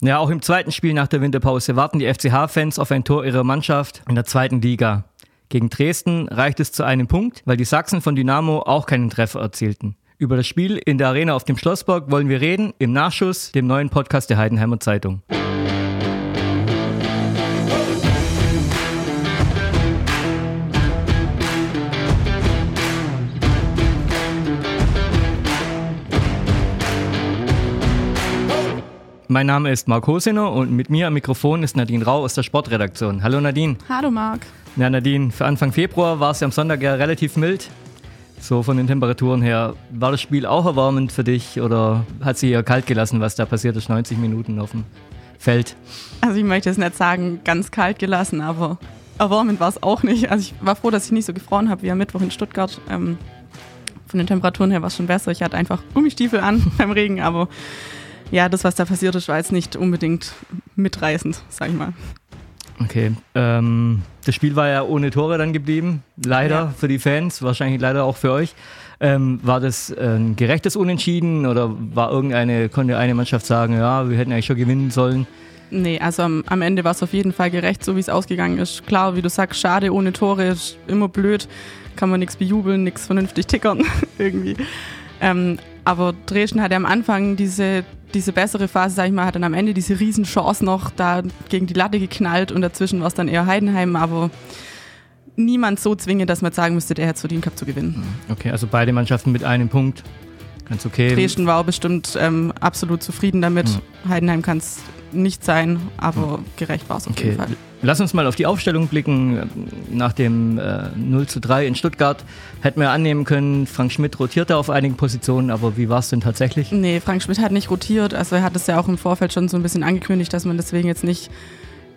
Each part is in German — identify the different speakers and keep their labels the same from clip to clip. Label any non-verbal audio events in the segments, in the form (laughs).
Speaker 1: Ja, auch im zweiten Spiel nach der Winterpause warten die FCH-Fans auf ein Tor ihrer Mannschaft in der zweiten Liga. Gegen Dresden reicht es zu einem Punkt, weil die Sachsen von Dynamo auch keinen Treffer erzielten. Über das Spiel in der Arena auf dem Schlossberg wollen wir reden im Nachschuss, dem neuen Podcast der Heidenheimer Zeitung. Mein Name ist Marc Hosiner und mit mir am Mikrofon ist Nadine Rau aus der Sportredaktion. Hallo Nadine.
Speaker 2: Hallo Marc.
Speaker 1: Ja, Nadine, für Anfang Februar war es ja am Sonntag ja relativ mild. So von den Temperaturen her. War das Spiel auch erwärmend für dich oder hat sie eher kalt gelassen, was da passiert ist, 90 Minuten auf dem Feld?
Speaker 2: Also ich möchte es nicht sagen, ganz kalt gelassen, aber erwärmend war es auch nicht. Also ich war froh, dass ich nicht so gefroren habe wie am Mittwoch in Stuttgart. Ähm, von den Temperaturen her war es schon besser. Ich hatte einfach Gummistiefel an (laughs) beim Regen, aber ja, das, was da passiert ist, war jetzt nicht unbedingt mitreißend, sag ich mal.
Speaker 1: Okay. Ähm, das Spiel war ja ohne Tore dann geblieben. Leider ja. für die Fans, wahrscheinlich leider auch für euch. Ähm, war das ein gerechtes Unentschieden oder war irgendeine, konnte eine Mannschaft sagen, ja, wir hätten eigentlich schon gewinnen sollen?
Speaker 2: Nee, also am, am Ende war es auf jeden Fall gerecht, so wie es ausgegangen ist. Klar, wie du sagst, schade ohne Tore, ist immer blöd. Kann man nichts bejubeln, nichts vernünftig tickern (laughs) irgendwie. Ähm, aber Dresden hatte am Anfang diese diese bessere Phase, sag ich mal, hat dann am Ende diese Riesenchance noch da gegen die Latte geknallt und dazwischen war es dann eher Heidenheim, aber niemand so zwingend, dass man sagen müsste, der hätte verdient gehabt zu gewinnen.
Speaker 1: Okay, also beide Mannschaften mit einem Punkt. Ganz okay.
Speaker 2: Dresden war auch bestimmt ähm, absolut zufrieden damit. Mhm. Heidenheim kann es nicht sein, aber mhm. gerecht war es auf okay. jeden Fall.
Speaker 1: Lass uns mal auf die Aufstellung blicken. Nach dem äh, 0 zu 3 in Stuttgart hätten wir annehmen können, Frank Schmidt rotierte auf einigen Positionen, aber wie war es denn tatsächlich?
Speaker 2: Nee, Frank Schmidt hat nicht rotiert. Also er hat es ja auch im Vorfeld schon so ein bisschen angekündigt, dass man deswegen jetzt nicht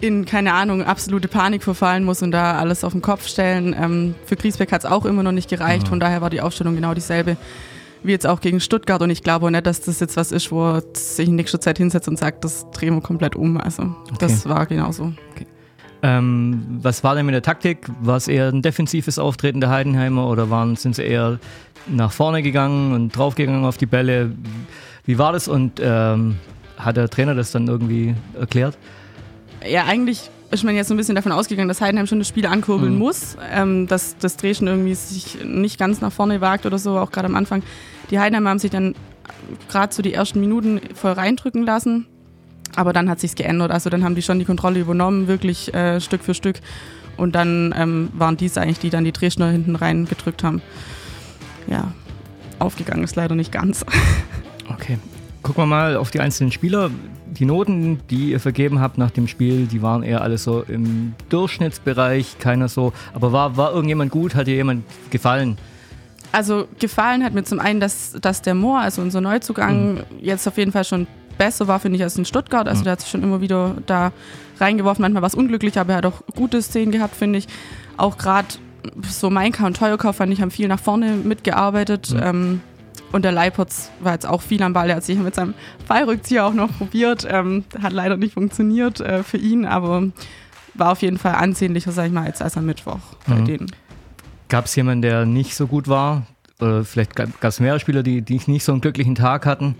Speaker 2: in, keine Ahnung, absolute Panik verfallen muss und da alles auf den Kopf stellen. Ähm, für Griesbeck hat es auch immer noch nicht gereicht, mhm. von daher war die Aufstellung genau dieselbe wie jetzt auch gegen Stuttgart und ich glaube auch nicht, dass das jetzt was ist, wo er sich in nächster Zeit hinsetzt und sagt, das drehen wir komplett um. Also okay. das war genauso. Okay.
Speaker 1: Ähm, was war denn mit der Taktik? War es eher ein defensives Auftreten der Heidenheimer oder waren, sind sie eher nach vorne gegangen und draufgegangen auf die Bälle? Wie war das und ähm, hat der Trainer das dann irgendwie erklärt?
Speaker 2: Ja, eigentlich ist man jetzt so ein bisschen davon ausgegangen, dass Heidenheim schon das Spiel ankurbeln mhm. muss, ähm, dass das Dreschen irgendwie sich nicht ganz nach vorne wagt oder so, auch gerade am Anfang. Die Heidenheimer haben sich dann gerade so die ersten Minuten voll reindrücken lassen aber dann hat sich's geändert. Also dann haben die schon die Kontrolle übernommen, wirklich äh, Stück für Stück. Und dann ähm, waren dies eigentlich, die dann die Dresdner hinten rein gedrückt haben. Ja, aufgegangen ist leider nicht ganz. (laughs)
Speaker 1: Okay. Gucken wir mal auf die einzelnen Spieler. Die Noten, die ihr vergeben habt nach dem Spiel, die waren eher alle so im Durchschnittsbereich, keiner so. Aber war, war irgendjemand gut? Hat dir jemand gefallen?
Speaker 2: Also gefallen hat mir zum einen, dass, dass der Moor, also unser Neuzugang, mhm. jetzt auf jeden Fall schon besser war, finde ich, als in Stuttgart. Also mhm. der hat sich schon immer wieder da reingeworfen. Manchmal war es unglücklich, aber er hat auch gute Szenen gehabt, finde ich. Auch gerade so Mainka und Teuerkauf, fand ich, haben viel nach vorne mitgearbeitet. Mhm. Ähm, und der Leipertz war jetzt auch viel am Ball. Er hat sich mit seinem Fallrückzieher auch noch probiert. Ähm, hat leider nicht funktioniert äh, für ihn, aber war auf jeden Fall ansehnlicher, sag ich mal, als, als am Mittwoch mhm. bei denen.
Speaker 1: Gab es jemanden, der nicht so gut war? Oder vielleicht gab es mehrere Spieler, die, die nicht so einen glücklichen Tag hatten?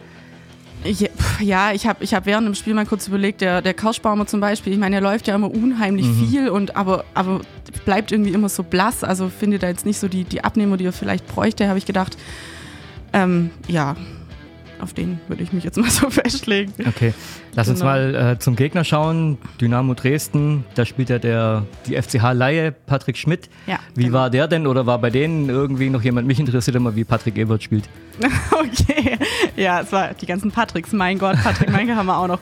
Speaker 2: Ich, ja, ich habe ich hab während dem Spiel mal kurz überlegt, der, der Kauschbaumer zum Beispiel, ich meine, er läuft ja immer unheimlich mhm. viel, und aber, aber bleibt irgendwie immer so blass, also findet er jetzt nicht so die, die Abnehmer, die er vielleicht bräuchte, habe ich gedacht. Ähm, ja, auf den würde ich mich jetzt mal (laughs) so festlegen.
Speaker 1: Okay, lass genau. uns mal äh, zum Gegner schauen. Dynamo Dresden, da spielt ja der, die FCH-Laie Patrick Schmidt. Ja, wie genau. war der denn oder war bei denen irgendwie noch jemand? Mich interessiert immer, wie Patrick Ebert spielt. (laughs)
Speaker 2: okay, ja, es war die ganzen Patricks, mein Gott, Patrick Meinke haben wir auch noch.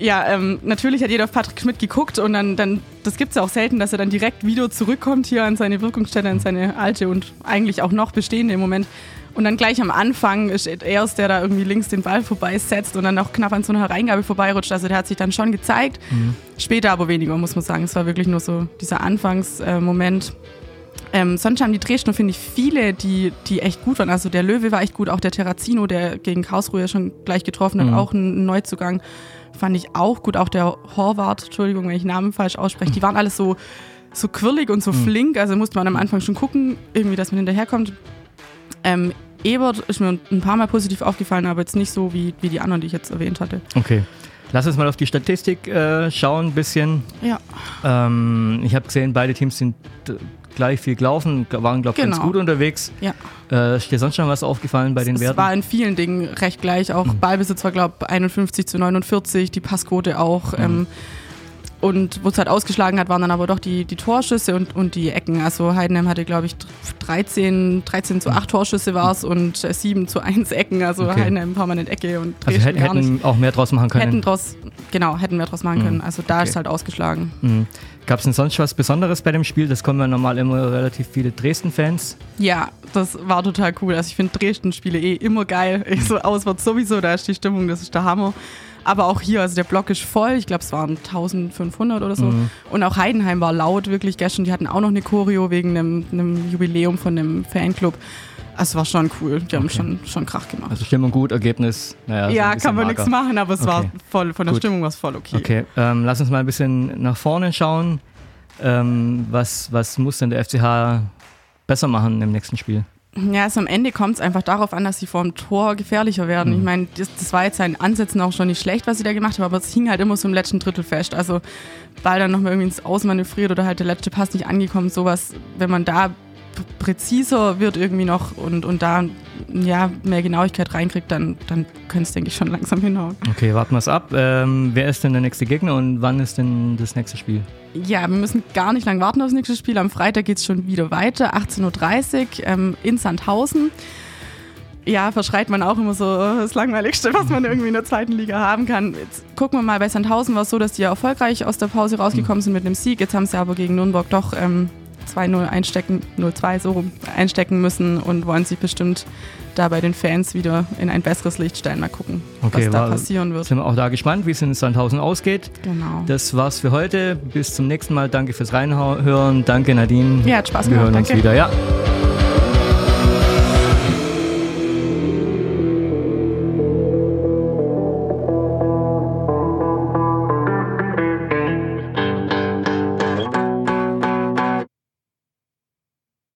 Speaker 2: Ja, ähm, natürlich hat jeder auf Patrick Schmidt geguckt und dann, dann das gibt es ja auch selten, dass er dann direkt wieder zurückkommt hier an seine Wirkungsstätte, an seine alte und eigentlich auch noch bestehende im Moment. Und dann gleich am Anfang ist er es, der da irgendwie links den Ball vorbeisetzt und dann auch knapp an so einer Reingabe vorbeirutscht. Also der hat sich dann schon gezeigt. Mhm. Später aber weniger, muss man sagen. Es war wirklich nur so dieser Anfangsmoment. Ähm, sonst haben die Dresdner, finde ich, viele, die, die echt gut waren. Also der Löwe war echt gut, auch der Terrazino, der gegen Karlsruhe schon gleich getroffen hat, mhm. auch ein Neuzugang, fand ich auch gut. Auch der Horvath, Entschuldigung, wenn ich Namen falsch ausspreche, die waren alles so, so quirlig und so mhm. flink. Also musste man am Anfang schon gucken, irgendwie, dass man hinterherkommt. Ähm, Ebert ist mir ein paar Mal positiv aufgefallen, aber jetzt nicht so wie, wie die anderen, die ich jetzt erwähnt hatte.
Speaker 1: Okay. Lass uns mal auf die Statistik äh, schauen, ein bisschen.
Speaker 2: Ja.
Speaker 1: Ähm, ich habe gesehen, beide Teams sind äh, gleich viel gelaufen, waren, glaube ich, ganz
Speaker 2: Genau.
Speaker 1: gut unterwegs.
Speaker 2: Ja.
Speaker 1: Äh, ist dir sonst schon was aufgefallen bei den
Speaker 2: es
Speaker 1: Werten?
Speaker 2: war in vielen Dingen recht gleich. Auch Ballbesitz war, glaube ich, 51 zu 49, die Passquote auch. Ähm, und wo es halt ausgeschlagen hat, waren dann aber doch die, die Torschüsse und, und die Ecken. Also Heidenheim hatte, glaube ich, 13, 13 zu 8 Torschüsse war es und äh, 7 zu 1 Ecken. Also
Speaker 1: Okay.
Speaker 2: Heidenheim permanent Ecke und
Speaker 1: also
Speaker 2: Dresden
Speaker 1: hätten,
Speaker 2: gar nicht.
Speaker 1: hätten auch mehr draus machen können.
Speaker 2: Hätten draus, genau, hätten wir draus machen können. Also da
Speaker 1: Okay.
Speaker 2: ist es halt ausgeschlagen.
Speaker 1: Mhm. Gab es denn sonst was Besonderes bei dem Spiel? Das kommen ja normal immer relativ viele Dresden-Fans.
Speaker 2: Ja, das war total cool. Also ich finde Dresden-Spiele eh immer geil. Ich (laughs) so auswärts sowieso, da ist die Stimmung, das ist der Hammer. Aber auch hier, also der Block ist voll. Ich glaube, es waren 1500 oder so.
Speaker 1: Mhm.
Speaker 2: Und auch Heidenheim war laut, wirklich gestern. Die hatten auch noch eine Choreo wegen einem, einem Jubiläum von dem Fanclub. Also es war schon cool. Die haben
Speaker 1: Okay.
Speaker 2: schon, schon Krach gemacht.
Speaker 1: Also Stimmung gut, Ergebnis, naja, so
Speaker 2: ja,
Speaker 1: bisschen
Speaker 2: kann man nichts machen, aber es war
Speaker 1: Okay.
Speaker 2: voll, von der
Speaker 1: Gut.
Speaker 2: Stimmung war es voll okay.
Speaker 1: Okay, ähm, lass uns mal ein bisschen nach vorne schauen. Ähm, was, was muss denn der FCH besser machen im nächsten Spiel?
Speaker 2: Ja, also am Ende kommt es einfach darauf an, dass sie vor dem Tor gefährlicher werden.
Speaker 1: Mhm.
Speaker 2: Ich meine, das, das war jetzt in Ansätzen auch schon nicht schlecht, was sie da gemacht haben, aber es hing halt immer so im letzten Drittel fest. Also Ball dann nochmal irgendwie ins Ausmanövriert oder halt der letzte Pass nicht angekommen, sowas, wenn man da präziser wird irgendwie noch und, und da ja, mehr Genauigkeit reinkriegt, dann, dann könnte es, denke ich, schon langsam hinhauen.
Speaker 1: Okay, warten wir es ab. Ähm, wer ist denn der nächste Gegner und wann ist denn das nächste Spiel?
Speaker 2: Ja, wir müssen gar nicht lang warten aufs nächste Spiel. Am Freitag geht es schon wieder weiter, 18.30 Uhr ähm, in Sandhausen. Ja, verschreit man auch immer so äh, das Langweiligste, was man irgendwie in der zweiten Liga haben kann. Jetzt gucken wir mal, bei Sandhausen war es so, dass die ja erfolgreich aus der Pause rausgekommen sind mit einem Sieg. Jetzt haben sie aber gegen Nürnberg doch ähm, 2-0 einstecken, 0-2 so einstecken müssen und wollen sich bestimmt da bei den Fans wieder in ein besseres Licht stellen. Mal gucken,
Speaker 1: Okay,
Speaker 2: was da passieren wird.
Speaker 1: Sind wir auch da gespannt, wie es in Sandhausen ausgeht.
Speaker 2: Genau.
Speaker 1: Das war's für heute. Bis zum nächsten Mal. Danke fürs Reinhören. Danke Nadine.
Speaker 2: Ja, hat Spaß
Speaker 1: Wir
Speaker 2: gemacht.
Speaker 1: hören uns
Speaker 2: Danke.
Speaker 1: wieder. Ja.